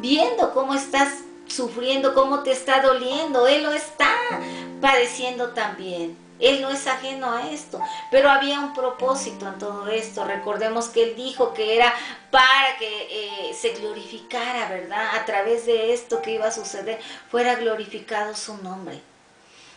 viendo cómo estás sufriendo, cómo te está doliendo. Él lo está padeciendo también. Él no es ajeno a esto, pero había un propósito en todo esto. Recordemos que Él dijo que era para que eh, se glorificara, ¿verdad? A través de esto que iba a suceder, fuera glorificado su nombre.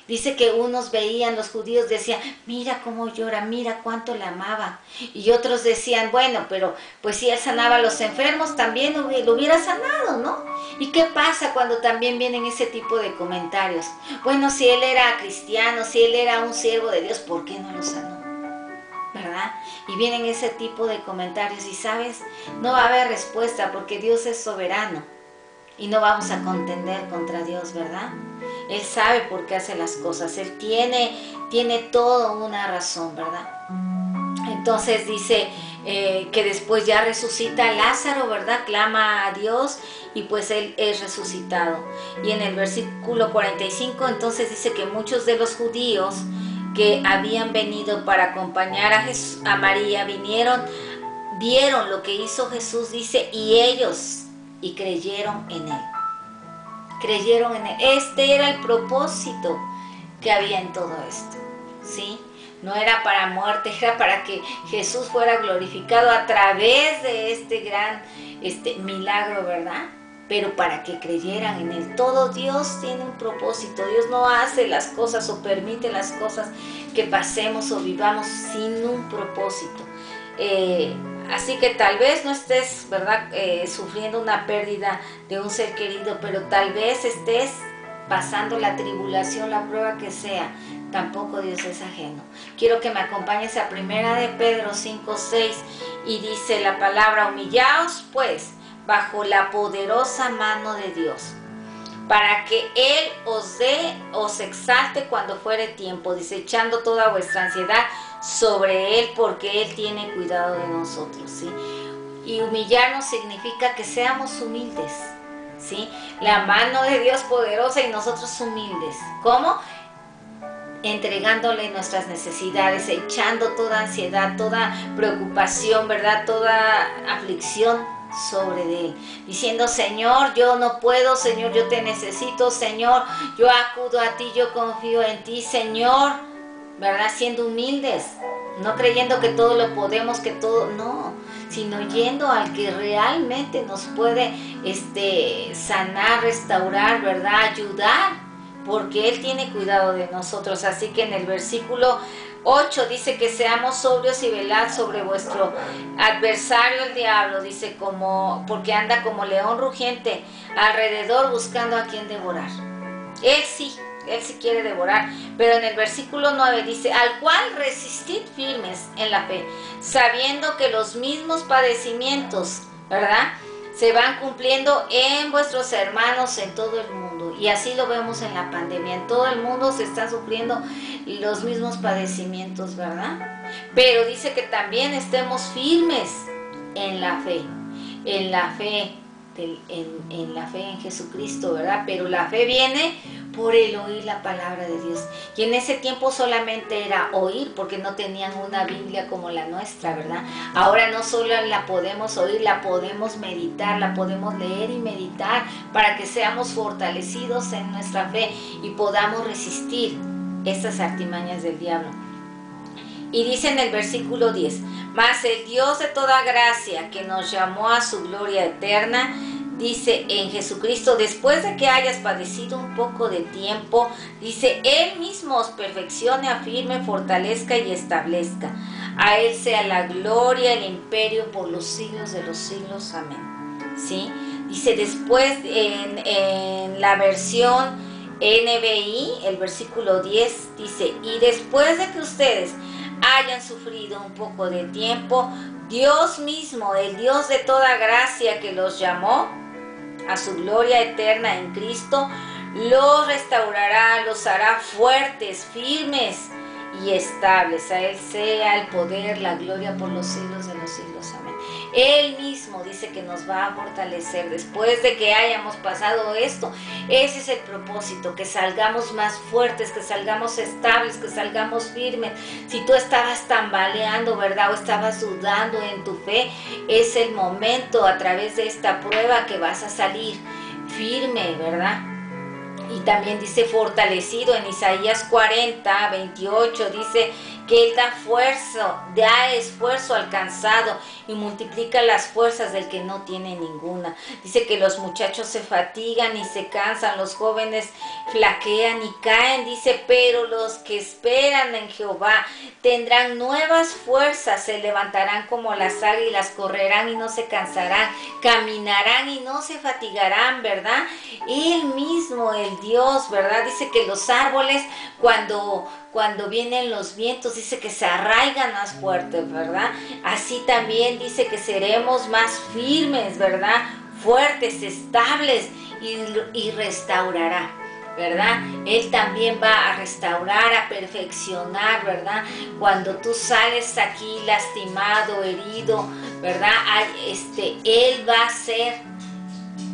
Dice que unos veían, los judíos decían, mira cómo llora, mira cuánto le amaba. Y otros decían, bueno, pero pues si él sanaba a los enfermos, también lo hubiera sanado, ¿no? ¿Y qué pasa cuando también vienen ese tipo de comentarios? Bueno, si él era cristiano, si él era un siervo de Dios, ¿por qué no lo sanó? ¿Verdad? Y vienen ese tipo de comentarios y sabes, no va a haber respuesta porque Dios es soberano y no vamos a contender contra Dios, ¿verdad? Él sabe por qué hace las cosas. Él tiene, tiene toda una razón, ¿verdad? Entonces dice eh, que después ya resucita Lázaro, ¿verdad? Clama a Dios y pues él es resucitado. Y en el versículo 45 entonces dice que muchos de los judíos que habían venido para acompañar a, a María vinieron, vieron lo que hizo Jesús, dice, y ellos, y creyeron en él creyeron en él. Este era el propósito que había en todo esto, ¿sí? No era para muerte, era para que Jesús fuera glorificado a través de este gran este, milagro, ¿verdad? Pero para que creyeran en Él. Todo Dios tiene un propósito. Dios no hace las cosas o permite las cosas que pasemos o vivamos sin un propósito. Eh, Así que tal vez no estés, ¿verdad?, eh, sufriendo una pérdida de un ser querido, pero tal vez estés pasando la tribulación, la prueba que sea. Tampoco Dios es ajeno. Quiero que me acompañes a primera de Pedro 5, 6 y dice la palabra, humillaos pues bajo la poderosa mano de Dios para que Él os dé, os exalte cuando fuere tiempo, desechando toda vuestra ansiedad sobre Él, porque Él tiene cuidado de nosotros, ¿sí? Y humillarnos significa que seamos humildes, ¿sí? La mano de Dios poderosa y nosotros humildes. ¿Cómo? entregándole nuestras necesidades, echando toda ansiedad, toda preocupación, ¿verdad? Toda aflicción sobre él, diciendo, Señor, yo no puedo, Señor, yo te necesito, Señor, yo acudo a ti, yo confío en ti, Señor, ¿verdad? Siendo humildes, no creyendo que todo lo podemos, que todo, no, sino yendo al que realmente nos puede este, sanar, restaurar, ¿verdad? Ayudar, porque Él tiene cuidado de nosotros. Así que en el versículo 8 dice que seamos sobrios y velad sobre vuestro adversario el diablo, dice como porque anda como león rugiente alrededor buscando a quien devorar. Él sí, él sí quiere devorar, pero en el versículo 9 dice, al cual resistid firmes en la fe, sabiendo que los mismos padecimientos, ¿verdad? Se van cumpliendo en vuestros hermanos en todo el mundo. Y así lo vemos en la pandemia. En todo el mundo se está sufriendo los mismos padecimientos, ¿verdad? Pero dice que también estemos firmes en la fe, en la fe, en, la fe en Jesucristo, ¿verdad? Pero la fe viene por el oír la palabra de Dios. Y en ese tiempo solamente era oír, porque no tenían una Biblia como la nuestra, ¿verdad? Ahora no solo la podemos oír, la podemos meditar, la podemos leer y meditar para que seamos fortalecidos en nuestra fe y podamos resistir estas artimañas del diablo. Y dice en el versículo 10, mas el Dios de toda gracia que nos llamó a su gloria eterna, dice en Jesucristo, después de que hayas padecido un poco de tiempo, dice, Él mismo os perfeccione, afirme, fortalezca y establezca. A Él sea la gloria, el imperio por los siglos de los siglos. Amén. ¿Sí? Dice después en, en la versión NBI, el versículo 10 dice, y después de que ustedes hayan sufrido un poco de tiempo, Dios mismo, el Dios de toda gracia que los llamó a su gloria eterna en Cristo, los restaurará, los hará fuertes, firmes y estables. A Él sea el poder, la gloria por los siglos de los siglos. Él mismo dice que nos va a fortalecer después de que hayamos pasado esto. Ese es el propósito, que salgamos más fuertes, que salgamos estables, que salgamos firmes. Si tú estabas tambaleando, ¿verdad? O estabas dudando en tu fe, es el momento a través de esta prueba que vas a salir firme, ¿verdad? Y también dice fortalecido en Isaías 40, 28, dice que Él da fuerza, da esfuerzo alcanzado y multiplica las fuerzas del que no tiene ninguna. Dice que los muchachos se fatigan y se cansan, los jóvenes flaquean y caen, dice, pero los que esperan en Jehová tendrán nuevas fuerzas, se levantarán como las águilas, correrán y no se cansarán, caminarán y no se fatigarán, ¿verdad? Él mismo, el Dios, ¿verdad? Dice que los árboles cuando cuando vienen los vientos, dice que se arraigan más fuertes, ¿verdad? Así también dice que seremos más firmes, ¿verdad? Fuertes, estables y, y restaurará. ¿verdad? Él también va a restaurar, a perfeccionar, ¿verdad? Cuando tú sales aquí lastimado, herido, ¿verdad? Este, Él va a ser,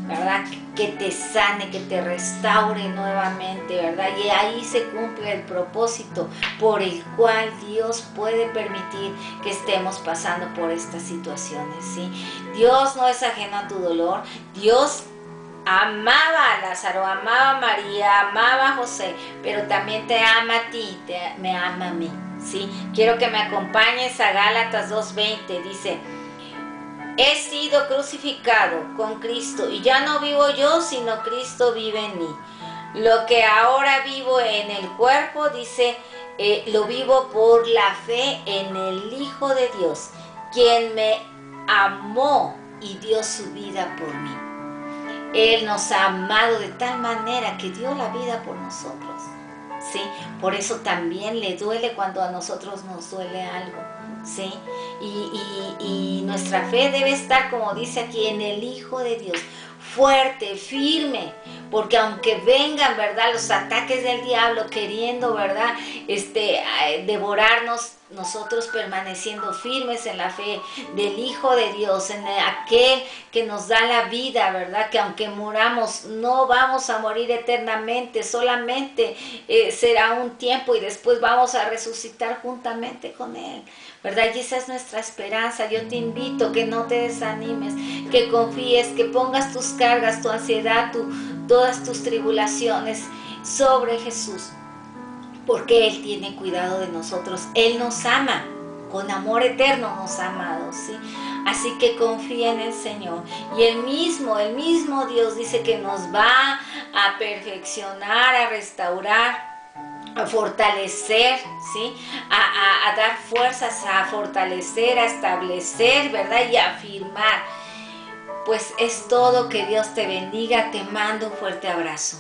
¿verdad? que te sane, que te restaure nuevamente, ¿verdad? Y ahí se cumple el propósito por el cual Dios puede permitir que estemos pasando por estas situaciones, ¿sí? Dios no es ajeno a tu dolor, Dios amaba a Lázaro, amaba a María, amaba a José, pero también te ama a ti, te, me ama a mí, ¿sí? Quiero que me acompañes a Gálatas 2.20, dice, he sido crucificado con Cristo y ya no vivo yo, sino Cristo vive en mí. Lo que ahora vivo en el cuerpo, dice, eh, lo vivo por la fe en el Hijo de Dios, quien me amó y dio su vida por mí. Él nos ha amado de tal manera que dio la vida por nosotros. ¿sí? Por eso también le duele cuando a nosotros nos duele algo. ¿Sí? Y, nuestra fe debe estar, como dice aquí, en el Hijo de Dios, fuerte, firme, porque aunque vengan, ¿verdad? Los ataques del diablo queriendo, ¿verdad? Este, devorarnos, nosotros permaneciendo firmes en la fe del Hijo de Dios, en aquel que nos da la vida, ¿verdad? Que aunque muramos, no vamos a morir eternamente, solamente eh, será un tiempo y después vamos a resucitar juntamente con Él. ¿verdad? Y esa es nuestra esperanza. Yo te invito que no te desanimes, que confíes, que pongas tus cargas, tu ansiedad, tu, todas tus tribulaciones sobre Jesús, porque Él tiene cuidado de nosotros. Él nos ama, con amor eterno nos ha amado, ¿sí? Así que confía en el Señor. Y el mismo, el mismo Dios dice que nos va a perfeccionar, a restaurar a fortalecer, ¿sí? A, a, dar fuerzas, a fortalecer, a establecer, ¿verdad? Y a afirmar. Pues es todo, que Dios te bendiga, te mando un fuerte abrazo.